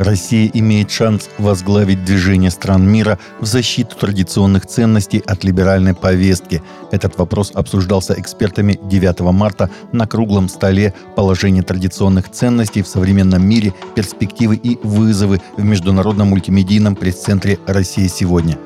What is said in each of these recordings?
Россия имеет шанс возглавить движение стран мира в защиту традиционных ценностей от либеральной повестки. Этот вопрос обсуждался экспертами 9 марта на круглом столе «Положение традиционных ценностей в современном мире. Перспективы и вызовы» в Международном мультимедийном пресс-центре «Россия сегодня».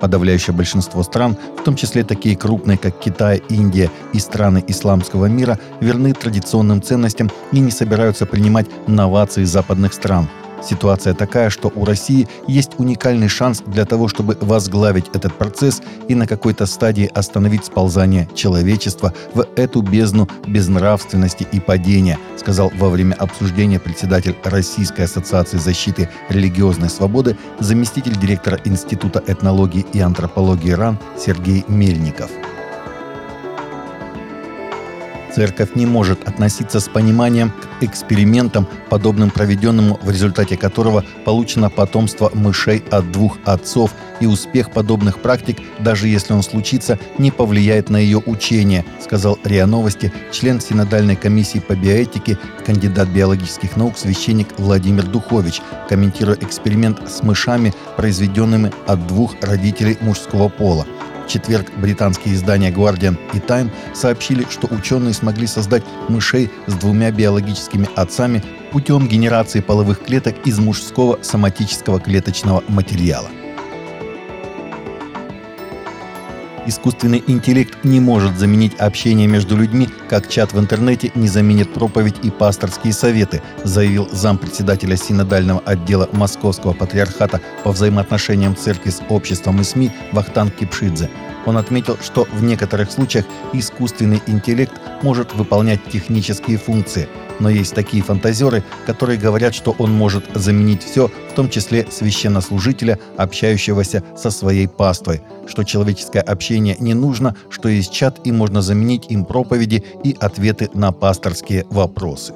Подавляющее большинство стран, в том числе такие крупные, как Китай, Индия и страны исламского мира, верны традиционным ценностям и не собираются принимать новации западных стран – Ситуация такая, что у России есть уникальный шанс для того, чтобы возглавить этот процесс и на какой-то стадии остановить сползание человечества в эту бездну безнравственности и падения, сказал во время обсуждения председатель Российской ассоциации защиты религиозной свободы, заместитель директора Института этнологии и антропологии РАН Сергей Мельников. Церковь не может относиться с пониманием к экспериментам, подобным проведенному, в результате которого получено потомство мышей от двух отцов, и успех подобных практик, даже если он случится, не повлияет на ее учение, сказал РИА Новости член Синодальной комиссии по биоэтике, кандидат биологических наук, священник Владимир Духович, комментируя эксперимент с мышами, произведенными от двух родителей мужского пола четверг британские издания Guardian и Time сообщили, что ученые смогли создать мышей с двумя биологическими отцами путем генерации половых клеток из мужского соматического клеточного материала. Искусственный интеллект не может заменить общение между людьми, как чат в интернете не заменит проповедь и пасторские советы, заявил зампредседателя синодального отдела Московского патриархата по взаимоотношениям церкви с обществом и СМИ Вахтанг Кипшидзе. Он отметил, что в некоторых случаях искусственный интеллект может выполнять технические функции, но есть такие фантазеры, которые говорят, что он может заменить все, в том числе священнослужителя, общающегося со своей паствой, что человеческое общение не нужно, что есть чат и можно заменить им проповеди и ответы на пасторские вопросы.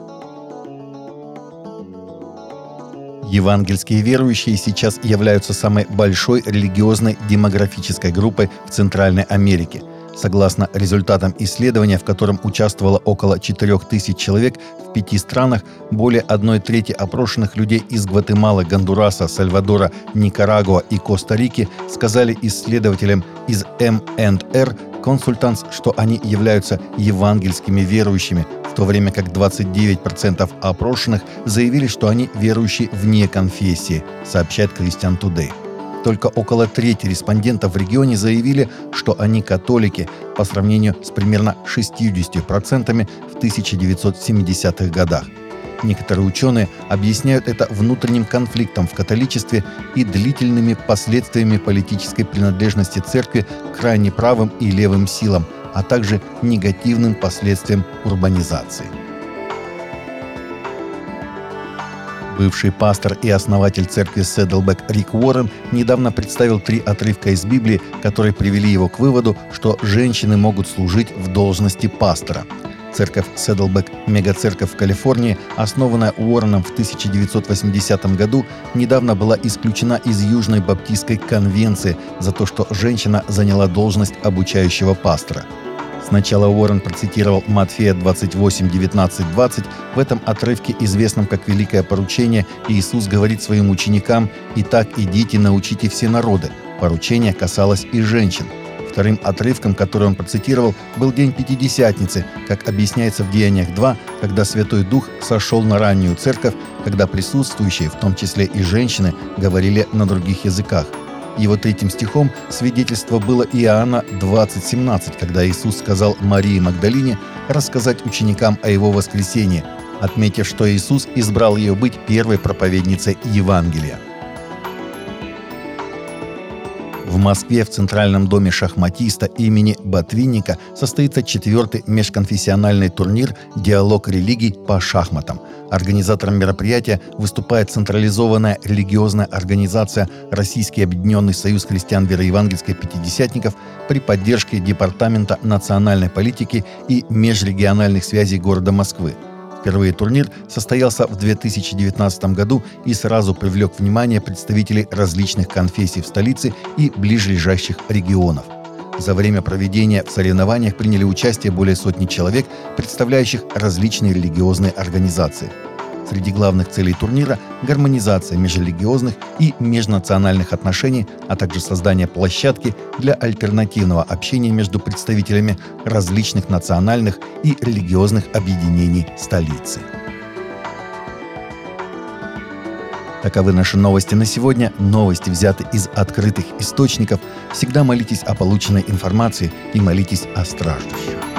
Евангельские верующие сейчас являются самой большой религиозной демографической группой в Центральной Америке. Согласно результатам исследования, в котором участвовало около 4000 человек в пяти странах, более одной трети опрошенных людей из Гватемалы, Гондураса, Сальвадора, Никарагуа и Коста-Рики сказали исследователям из МНР Консультанс, что они являются евангельскими верующими, в то время как 29% опрошенных заявили, что они верующие вне конфессии, сообщает Christian Today. Только около трети респондентов в регионе заявили, что они католики по сравнению с примерно 60% в 1970-х годах. Некоторые ученые объясняют это внутренним конфликтом в католичестве и длительными последствиями политической принадлежности церкви к крайне правым и левым силам, а также негативным последствиям урбанизации. Бывший пастор и основатель церкви Седлбек Рик Уоррен недавно представил три отрывка из Библии, которые привели его к выводу, что женщины могут служить в должности пастора. Церковь Седлбек, мегацерковь в Калифорнии, основанная Уорреном в 1980 году, недавно была исключена из Южной Баптистской конвенции за то, что женщина заняла должность обучающего пастора – Сначала Уоррен процитировал Матфея 28, 19, 20. В этом отрывке, известном как «Великое поручение», Иисус говорит своим ученикам «Итак, идите, научите все народы». Поручение касалось и женщин. Вторым отрывком, который он процитировал, был День Пятидесятницы, как объясняется в Деяниях 2, когда Святой Дух сошел на раннюю церковь, когда присутствующие, в том числе и женщины, говорили на других языках – его третьим стихом свидетельство было Иоанна 20.17, когда Иисус сказал Марии Магдалине рассказать ученикам о его воскресении, отметив, что Иисус избрал ее быть первой проповедницей Евангелия. В Москве в Центральном доме шахматиста имени Ботвинника состоится четвертый межконфессиональный турнир «Диалог религий по шахматам». Организатором мероприятия выступает централизованная религиозная организация Российский объединенный союз христиан вероевангельской пятидесятников при поддержке Департамента национальной политики и межрегиональных связей города Москвы – Впервые турнир состоялся в 2019 году и сразу привлек внимание представителей различных конфессий в столице и ближайших регионов. За время проведения в соревнованиях приняли участие более сотни человек, представляющих различные религиозные организации. Среди главных целей турнира – гармонизация межрелигиозных и межнациональных отношений, а также создание площадки для альтернативного общения между представителями различных национальных и религиозных объединений столицы. Таковы наши новости на сегодня. Новости взяты из открытых источников. Всегда молитесь о полученной информации и молитесь о страждущих.